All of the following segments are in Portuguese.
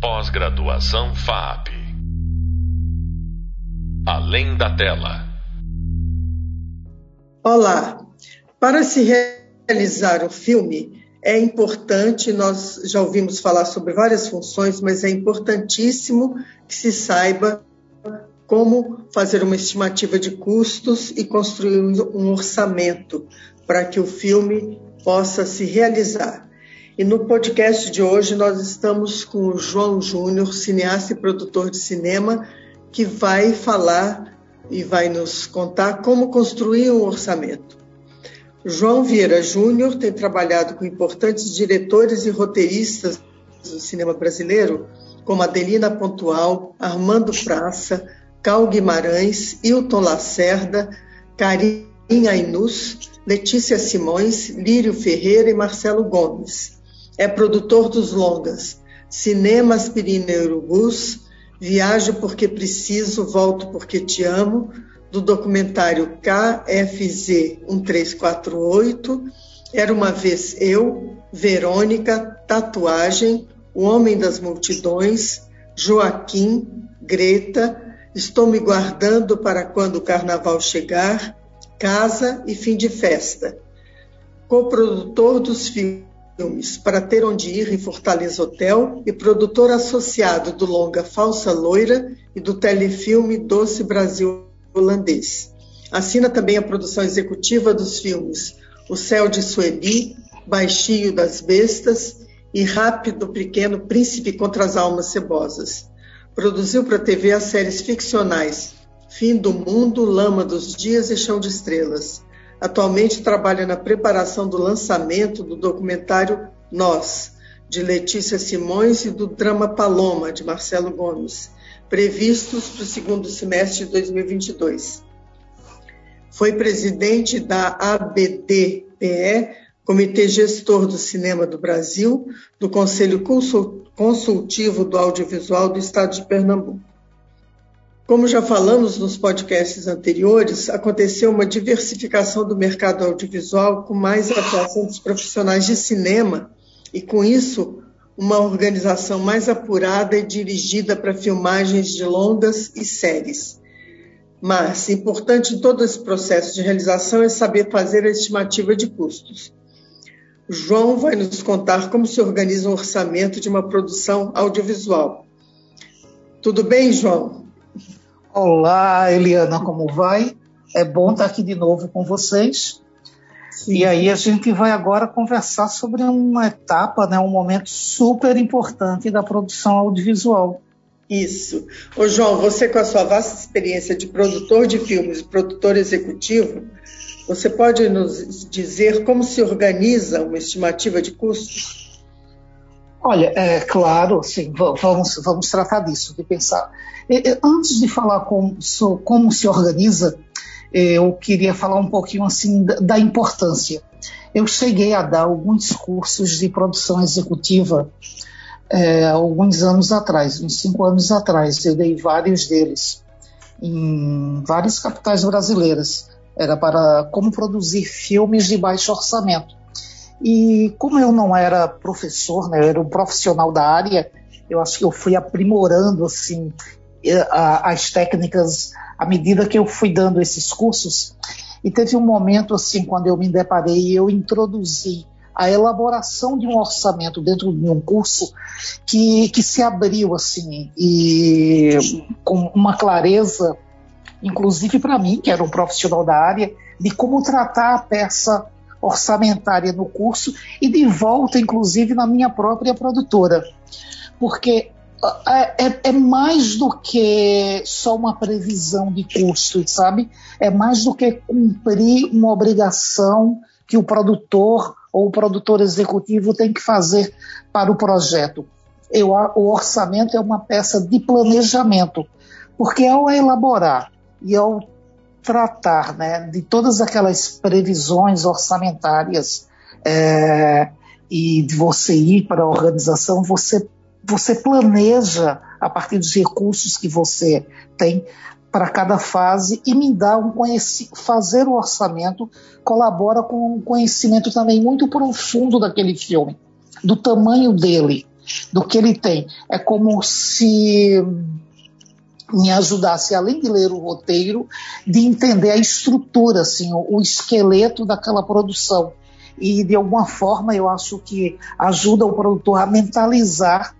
Pós-graduação FAP. Além da tela. Olá. Para se realizar o filme, é importante, nós já ouvimos falar sobre várias funções, mas é importantíssimo que se saiba como fazer uma estimativa de custos e construir um orçamento para que o filme possa se realizar. E no podcast de hoje nós estamos com o João Júnior, cineasta e produtor de cinema, que vai falar e vai nos contar como construir um orçamento. João Vieira Júnior tem trabalhado com importantes diretores e roteiristas do cinema brasileiro, como Adelina Pontual, Armando Praça, Cal Guimarães, Hilton Lacerda, Karim Ainus, Letícia Simões, Lírio Ferreira e Marcelo Gomes. É produtor dos longas. Cinema Aspirina e Urubus, Viajo porque preciso, volto porque te amo, do documentário KFZ 1348, Era uma vez eu, Verônica, Tatuagem, O Homem das Multidões, Joaquim, Greta, Estou me guardando para quando o carnaval chegar, Casa e Fim de Festa. Coprodutor dos filmes Para Ter Onde Ir em Fortaleza Hotel e produtor associado do longa Falsa Loira e do telefilme Doce Brasil Holandês. Assina também a produção executiva dos filmes O Céu de Sueli, Baixinho das Bestas e Rápido Pequeno Príncipe contra as Almas Cebosas. Produziu para a TV as séries ficcionais Fim do Mundo, Lama dos Dias e Chão de Estrelas. Atualmente trabalha na preparação do lançamento do documentário Nós, de Letícia Simões, e do drama Paloma, de Marcelo Gomes, previstos para o segundo semestre de 2022. Foi presidente da ABDPE, Comitê Gestor do Cinema do Brasil, do Conselho Consultivo do Audiovisual do Estado de Pernambuco. Como já falamos nos podcasts anteriores, aconteceu uma diversificação do mercado audiovisual com mais atuação dos profissionais de cinema e, com isso, uma organização mais apurada e dirigida para filmagens de longas e séries. Mas, importante em todo esse processo de realização é saber fazer a estimativa de custos. João vai nos contar como se organiza um orçamento de uma produção audiovisual. Tudo bem, João? Olá, Eliana, como vai? É bom estar aqui de novo com vocês. Sim. E aí a gente vai agora conversar sobre uma etapa, né, um momento super importante da produção audiovisual. Isso. Ô João, você com a sua vasta experiência de produtor de filmes e produtor executivo, você pode nos dizer como se organiza uma estimativa de custos? Olha, é claro, sim, vamos, vamos tratar disso, de pensar. Antes de falar como, como se organiza, eu queria falar um pouquinho assim da importância. Eu cheguei a dar alguns cursos de produção executiva é, alguns anos atrás, uns cinco anos atrás. Eu dei vários deles em várias capitais brasileiras era para como produzir filmes de baixo orçamento. E como eu não era professor, né, eu era um profissional da área, eu acho que eu fui aprimorando assim as técnicas à medida que eu fui dando esses cursos. E teve um momento assim quando eu me deparei eu introduzi a elaboração de um orçamento dentro de um curso que, que se abriu assim e com uma clareza inclusive para mim, que era um profissional da área, de como tratar a peça orçamentária no curso e de volta, inclusive, na minha própria produtora. Porque é, é, é, mais do que só uma previsão de custo, sabe? É mais do que cumprir uma obrigação que o produtor ou o produtor executivo tem que fazer para o projeto. Eu, o orçamento é uma peça de planejamento, porque ao elaborar e ao tratar né, de todas aquelas previsões orçamentárias é, e de você ir para a organização, você, você planeja a partir dos recursos que você tem para cada fase e me dá um conhecimento, fazer o orçamento colabora com um conhecimento também muito profundo daquele filme, do tamanho dele, do que ele tem. É como se me ajudasse, além de ler o roteiro, de entender a estrutura, assim, o, o esqueleto daquela produção. E, de alguma forma, eu acho que ajuda o produtor a mentalizar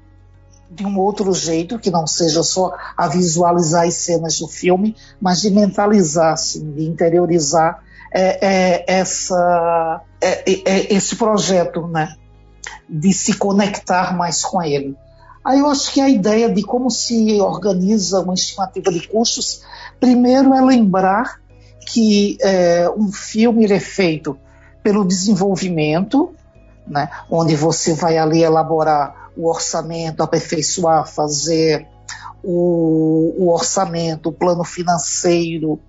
de um outro jeito, que não seja só a visualizar as cenas do filme, mas de mentalizar, assim, de interiorizar é, é, essa, é, é, é esse projeto, né? De se conectar mais com ele. Aí eu acho que a ideia de como se organiza uma estimativa de custos, primeiro é lembrar que é, um filme é feito pelo desenvolvimento, né, onde você vai ali elaborar o orçamento, aperfeiçoar, fazer o, o orçamento, o plano financeiro,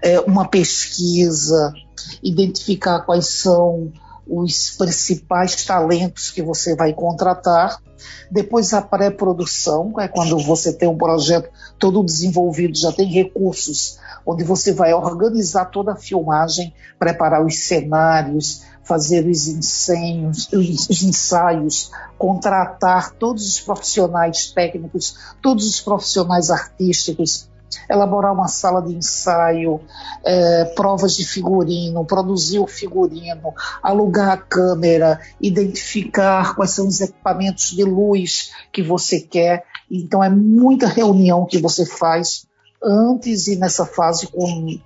é, uma pesquisa, identificar quais são os principais talentos que você vai contratar. Depois a pré-produção, é quando você tem um projeto todo desenvolvido, já tem recursos, onde você vai organizar toda a filmagem, preparar os cenários, fazer os os ensaios, contratar todos os profissionais técnicos, todos os profissionais artísticos, elaborar uma sala de ensaio, é, provas de figurino, produzir o figurino, alugar a câmera, identificar quais são os equipamentos de luz que você quer. Então é muita reunião que você faz antes e nessa fase com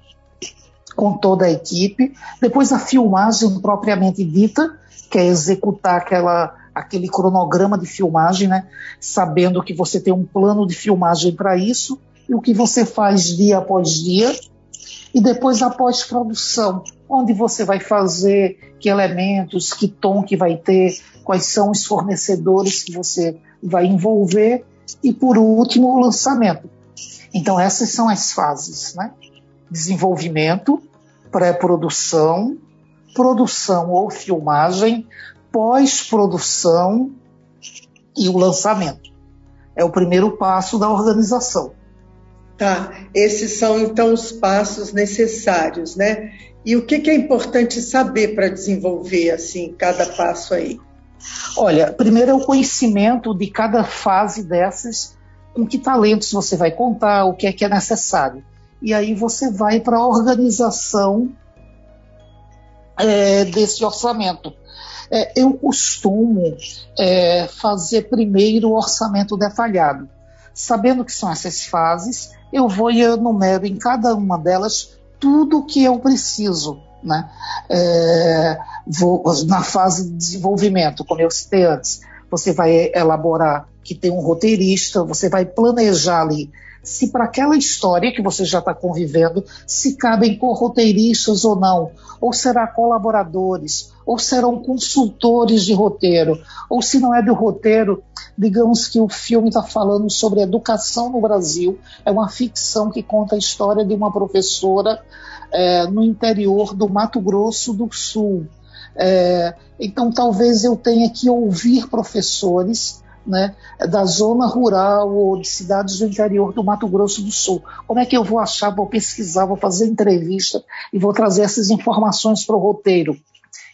com toda a equipe. Depois a filmagem propriamente dita, que é executar aquela, aquele cronograma de filmagem, né? sabendo que você tem um plano de filmagem para isso o que você faz dia após dia. E depois a pós-produção, onde você vai fazer, que elementos, que tom que vai ter, quais são os fornecedores que você vai envolver e por último o lançamento. Então essas são as fases, né? desenvolvimento, pré-produção, produção ou filmagem, pós-produção e o lançamento. É o primeiro passo da organização. Tá, esses são então os passos necessários, né? E o que, que é importante saber para desenvolver assim cada passo aí? Olha, primeiro é o conhecimento de cada fase dessas, com que talentos você vai contar, o que é que é necessário e aí você vai para a organização é, desse orçamento. É, eu costumo é, fazer primeiro o orçamento detalhado. Sabendo que são essas fases, eu vou e enumero em cada uma delas tudo o que eu preciso. Né? É, vou, na fase de desenvolvimento, como eu citei antes, você vai elaborar que tem um roteirista, você vai planejar ali se para aquela história que você já está convivendo, se cabem corroteiristas ou não, ou será colaboradores, ou serão consultores de roteiro, ou se não é do roteiro, digamos que o filme está falando sobre educação no Brasil, é uma ficção que conta a história de uma professora é, no interior do Mato Grosso do Sul. É, então talvez eu tenha que ouvir professores né, da zona rural ou de cidades do interior do Mato Grosso do Sul. Como é que eu vou achar, vou pesquisar, vou fazer entrevista e vou trazer essas informações para o roteiro?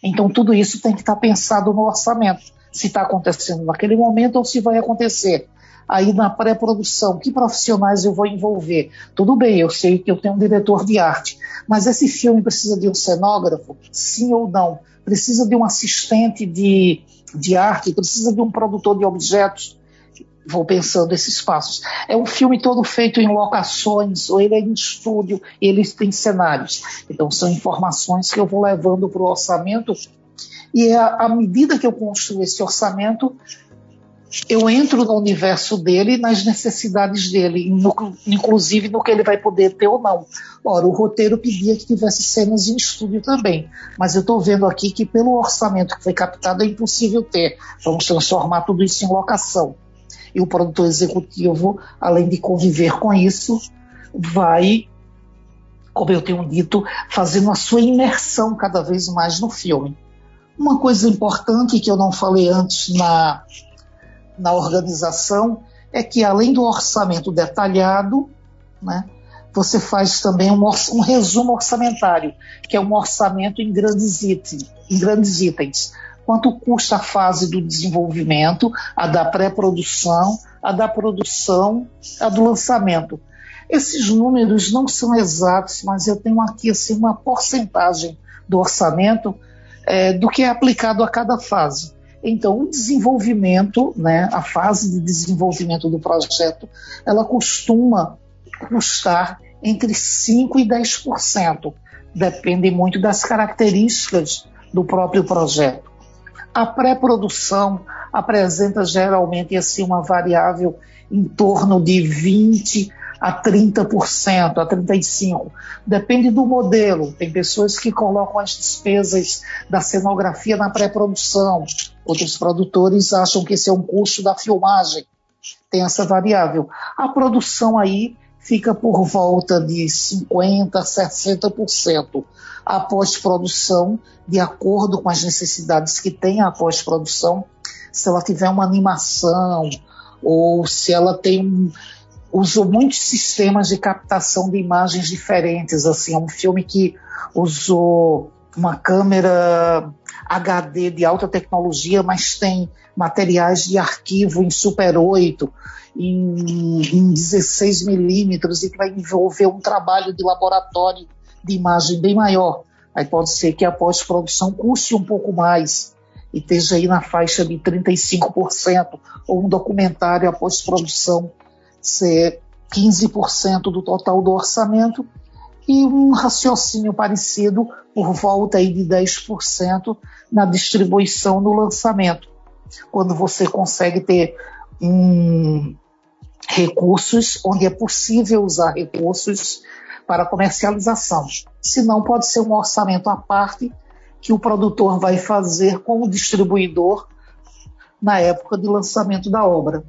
Então, tudo isso tem que estar tá pensado no orçamento, se está acontecendo naquele momento ou se vai acontecer. Aí, na pré-produção, que profissionais eu vou envolver? Tudo bem, eu sei que eu tenho um diretor de arte, mas esse filme precisa de um cenógrafo? Sim ou não? Precisa de um assistente de de arte, precisa de um produtor de objetos. Vou pensando esses passos. É um filme todo feito em locações, ou ele é em estúdio, ele tem cenários. Então, são informações que eu vou levando para o orçamento, e à medida que eu construo esse orçamento, eu entro no universo dele, nas necessidades dele, inclusive no que ele vai poder ter ou não. Ora, o roteiro pedia que tivesse cenas em estúdio também, mas eu estou vendo aqui que pelo orçamento que foi captado é impossível ter. Vamos transformar tudo isso em locação. E o produtor executivo, além de conviver com isso, vai, como eu tenho dito, fazendo a sua imersão cada vez mais no filme. Uma coisa importante que eu não falei antes na na organização é que, além do orçamento detalhado, né, você faz também um, um, resumo orçamentário, que é um orçamento em grandes itens. Em grandes itens. quanto custa a fase do desenvolvimento, a da pré-produção, a da produção, a do lançamento. Esses números não são exatos, mas eu tenho aqui assim uma porcentagem do orçamento é, do que é aplicado a cada fase. Então, o desenvolvimento, né, a fase de desenvolvimento do projeto, ela costuma custar entre 5% e 10%. Depende muito das características do próprio projeto. A pré-produção apresenta geralmente assim uma variável em torno de 20 a 30%, a 35%. Depende do modelo. Tem pessoas que colocam as despesas da cenografia na pré-produção. Outros produtores acham que esse é um custo da filmagem. Tem essa variável. A produção aí fica por volta de 50% a 60%. A pós-produção, de acordo com as necessidades que tem a pós-produção, se ela tiver uma animação ou se ela tem um, usou muitos sistemas de captação de imagens diferentes. Assim, é um filme que usou uma câmera HD de alta tecnologia, mas tem materiais de arquivo em Super 8, em, em 16 milímetros, e que vai envolver um trabalho de laboratório de imagem bem maior. Aí pode ser que a pós-produção custe um pouco mais e esteja aí na faixa de 35%, ou um documentário, a pós-produção ser 15% do total do orçamento e um raciocínio parecido por volta aí de 10% na distribuição no lançamento. Quando você consegue ter um, recursos onde é possível usar recursos para comercialização. Se não, pode ser um orçamento à parte que o produtor vai fazer com o distribuidor na época de lançamento da obra.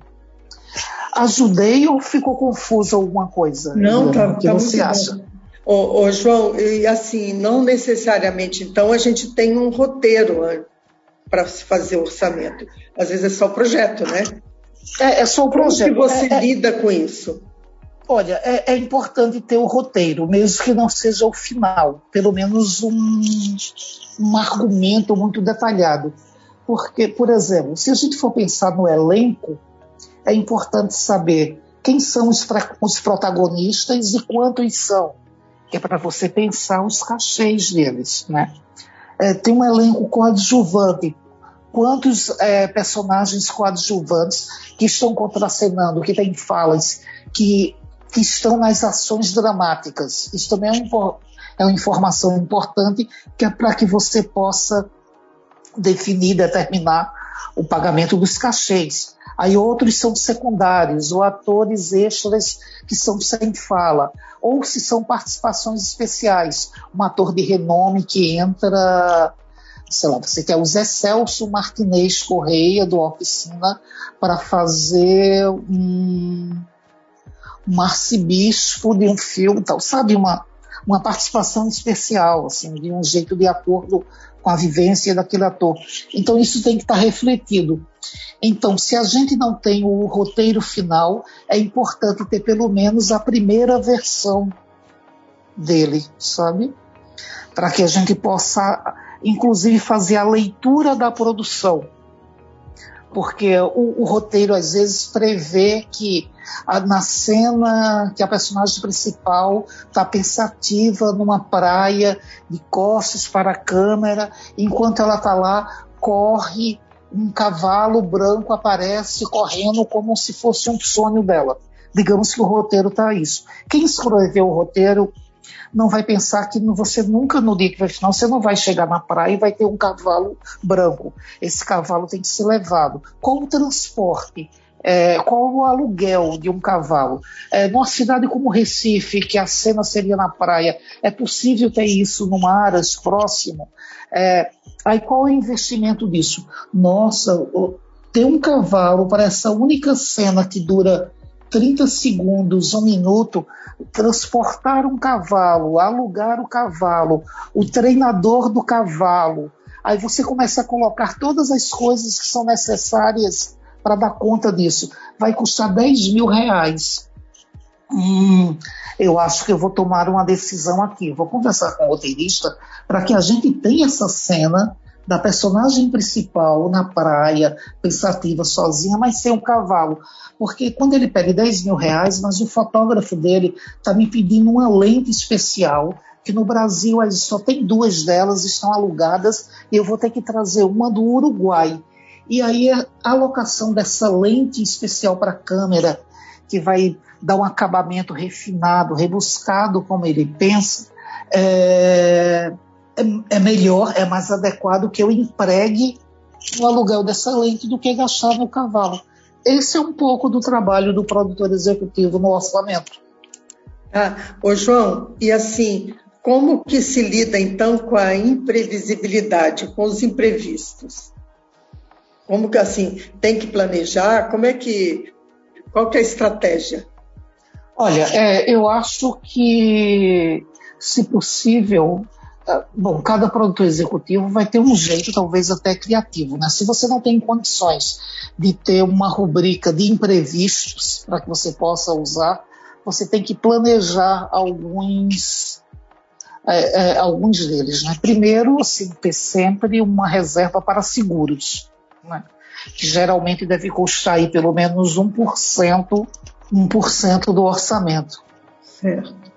Ajudei ou ficou confuso alguma coisa? Não, tá, o que tá você acha? Ô, ô, João, e assim, não necessariamente, então, a gente tem um roteiro para se fazer o orçamento. Às vezes é só o projeto, né? É, é só o projeto. Como que você é, é, lida com isso? Olha, é, é, importante ter o roteiro, mesmo que não seja o final, pelo menos um, um argumento muito detalhado. Porque, por exemplo, se a gente for pensar no elenco, é importante saber quem são os, os protagonistas e quantos são, que é para você pensar os cachês deles, né? É, tem um elenco coadjuvante, quantos é, personagens coadjuvantes que estão contracenando, que têm falas, que, que estão nas ações dramáticas. Isso também é, um, é uma informação importante que é para que você possa definir, determinar o pagamento dos cachês. Aí outros são secundários, ou atores extras que são sem fala, ou se são participações especiais, um ator de renome que entra, sei lá, você quer o Zé Celso Martinez Correia, do Oficina, para fazer um, um arcebispo de um filme, tal, sabe, uma, uma participação especial, assim, de um jeito de acordo com a vivência daquele ator. Então isso tem que estar refletido. Então, se a gente não tem o roteiro final, é importante ter pelo menos a primeira versão dele, sabe? Para que a gente possa, inclusive, fazer a leitura da produção. Porque o, o roteiro às vezes prevê que a, na cena que a personagem principal está pensativa numa praia, de costas para a câmera, enquanto ela está lá, corre um cavalo branco aparece correndo como se fosse um sonho dela. Digamos que o roteiro está isso. Quem escreveu o roteiro não vai pensar que você nunca no dia que vai final você não vai chegar na praia e vai ter um cavalo branco. Esse cavalo tem que ser levado. Qual o transporte? É, qual o aluguel de um cavalo? É, numa cidade como Recife, que a cena seria na praia, é possível ter isso num aras próximo? É, aí qual é o investimento disso? Nossa, ter um cavalo para essa única cena que dura 30 segundos, um minuto, transportar um cavalo, alugar o cavalo, o treinador do cavalo. Aí você começa a colocar todas as coisas que são necessárias para dar conta disso. Vai custar 10 mil reais. Hum, eu acho que eu vou tomar uma decisão aqui. Vou conversar com o roteirista para que a gente tenha essa cena da personagem principal na praia, pensativa, sozinha, mas sem um cavalo. Porque quando ele pede 10 mil reais, mas o fotógrafo dele está me pedindo uma lente especial, que no Brasil só tem duas delas, estão alugadas, e eu vou ter que trazer uma do Uruguai. E aí a alocação dessa lente especial para a câmera, que vai dar um acabamento refinado, rebuscado, como ele pensa, é, é, é melhor, é mais adequado que eu empregue o aluguel dessa lente do que gastar no cavalo. Esse é um pouco do trabalho do produtor executivo no orçamento. Ah, ô João, e assim, como que se lida então com a imprevisibilidade, com os imprevistos? Como que assim, tem que planejar? Como é que qual que é a estratégia? Olha, é, eu acho que, se possível, bom, cada produtor executivo vai ter um jeito, talvez até criativo, né? Se você não tem condições de ter uma rubrica de imprevistos para que você possa usar, você tem que planejar alguns, é, é, alguns deles, né? Primeiro, assim, ter sempre uma reserva para seguros, né? Que geralmente deve custar aí pelo menos 1% 1% do orçamento. Certo.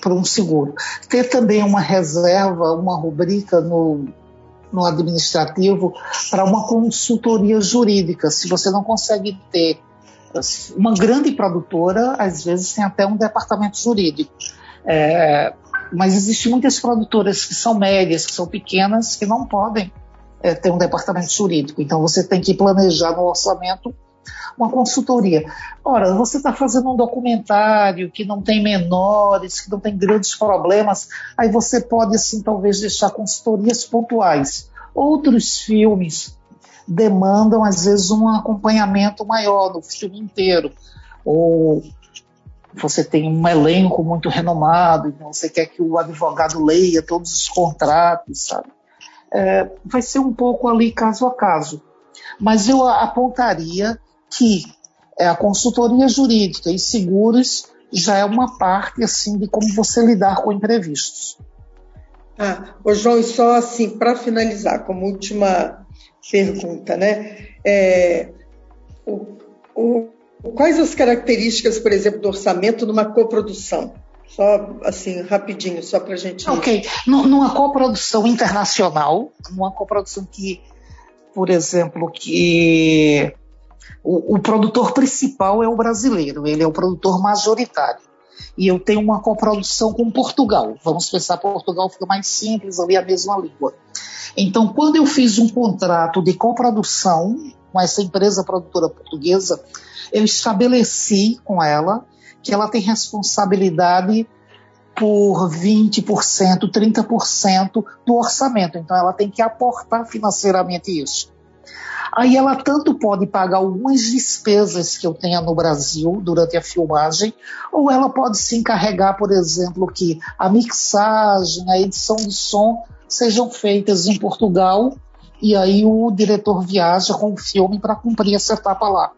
Para um seguro. Ter também uma reserva, uma rubrica no, no administrativo para uma consultoria jurídica. Se você não consegue ter uma grande produtora, às vezes tem até um departamento jurídico. É, mas existem muitas produtoras que são médias, que são pequenas, que não podem é, ter um departamento jurídico. Então você tem que planejar no orçamento uma consultoria. Ora, você está fazendo um documentário que não tem menores, que não tem grandes problemas, aí você pode, assim, talvez deixar consultorias pontuais. Outros filmes demandam, às vezes, um acompanhamento maior no filme inteiro. Ou você tem um elenco muito renomado, então você quer que o advogado leia todos os contratos, sabe? É, vai ser um pouco ali caso a caso. Mas eu apontaria que é, a consultoria jurídica e seguros já é uma parte assim de como você lidar com imprevistos. Ah, ô João, e só assim, para finalizar, como última pergunta, né? É, o, o, quais as características, por exemplo, do orçamento numa coprodução? Só assim, rapidinho, só para a gente. Ok. Numa coprodução internacional, numa coprodução que, por exemplo, que o, o produtor principal é o brasileiro, ele é o produtor majoritário. E eu tenho uma coprodução com Portugal. Vamos pensar, Portugal fica mais simples, ali a mesma língua. Então, quando eu fiz um contrato de coprodução com essa empresa produtora portuguesa, eu estabeleci com ela que ela tem responsabilidade por 20%, 30% do orçamento. Então, ela tem que aportar financeiramente isso. Aí ela tanto pode pagar algumas despesas que eu tenha no Brasil durante a filmagem, ou ela pode se encarregar, por exemplo, que a mixagem, a edição de som sejam feitas em Portugal e aí o diretor viaja com o filme para cumprir essa etapa lá.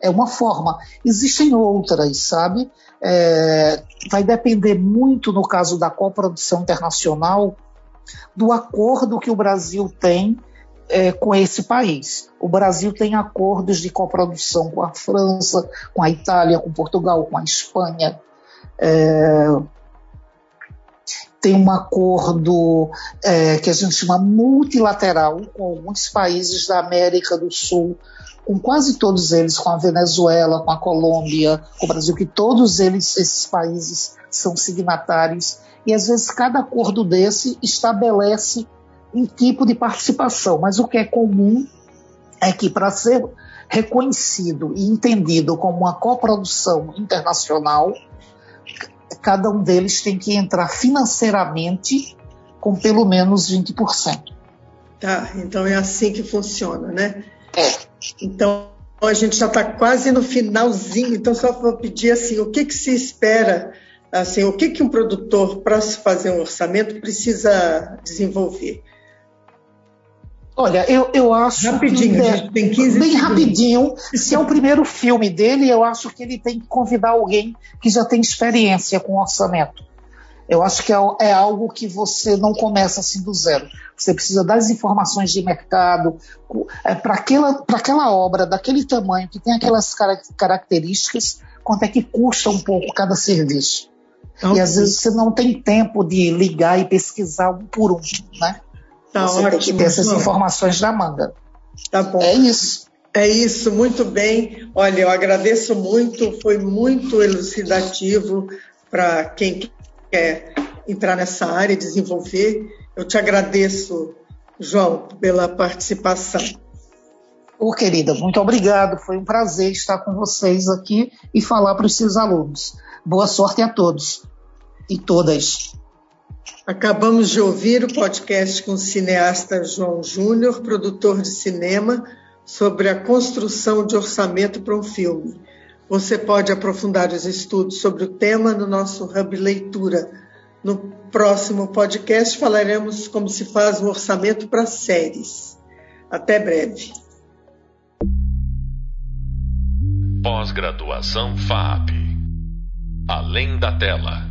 É uma forma. Existem outras, sabe? É, vai depender muito, no caso da coprodução internacional, do acordo que o Brasil tem é, com esse país. O Brasil tem acordos de coprodução com a França, com a Itália, com Portugal, com a Espanha. É, tem um acordo é, que a gente chama multilateral com alguns países da América do Sul, com quase todos eles, com a Venezuela, com a Colômbia, com o Brasil, que todos eles, esses países, são signatários. E às vezes cada acordo desse estabelece um tipo de participação, mas o que é comum é que para ser reconhecido e entendido como uma coprodução internacional, cada um deles tem que entrar financeiramente com pelo menos 20%. Tá, então é assim que funciona, né? É. Então a gente já está quase no finalzinho, então só vou pedir assim, o que, que se espera, assim, o que, que um produtor, para fazer um orçamento, precisa desenvolver? Olha, eu, eu acho. Rapidinho, que, tem 15 Bem segundos. rapidinho. Se é o primeiro filme dele, eu acho que ele tem que convidar alguém que já tem experiência com orçamento. Eu acho que é, é algo que você não começa assim do zero. Você precisa das informações de mercado é, para aquela, aquela obra daquele tamanho, que tem aquelas características, quanto é que custa um pouco cada serviço. Então, e às vezes você não tem tempo de ligar e pesquisar um por um, né? Tá você ótimo, tem que ter essas informações na manga. Tá bom. É isso. É isso, muito bem. Olha, eu agradeço muito, foi muito elucidativo para quem quer entrar nessa área e desenvolver. Eu te agradeço, João, pela participação. Ô, querida, muito obrigado. Foi um prazer estar com vocês aqui e falar para os seus alunos. Boa sorte a todos e todas. Acabamos de ouvir o podcast com o cineasta João Júnior, produtor de cinema, sobre a construção de orçamento para um filme. Você pode aprofundar os estudos sobre o tema no nosso Hub Leitura. No próximo podcast falaremos como se faz um orçamento para séries. Até breve. Pós-graduação FAP. Além da tela.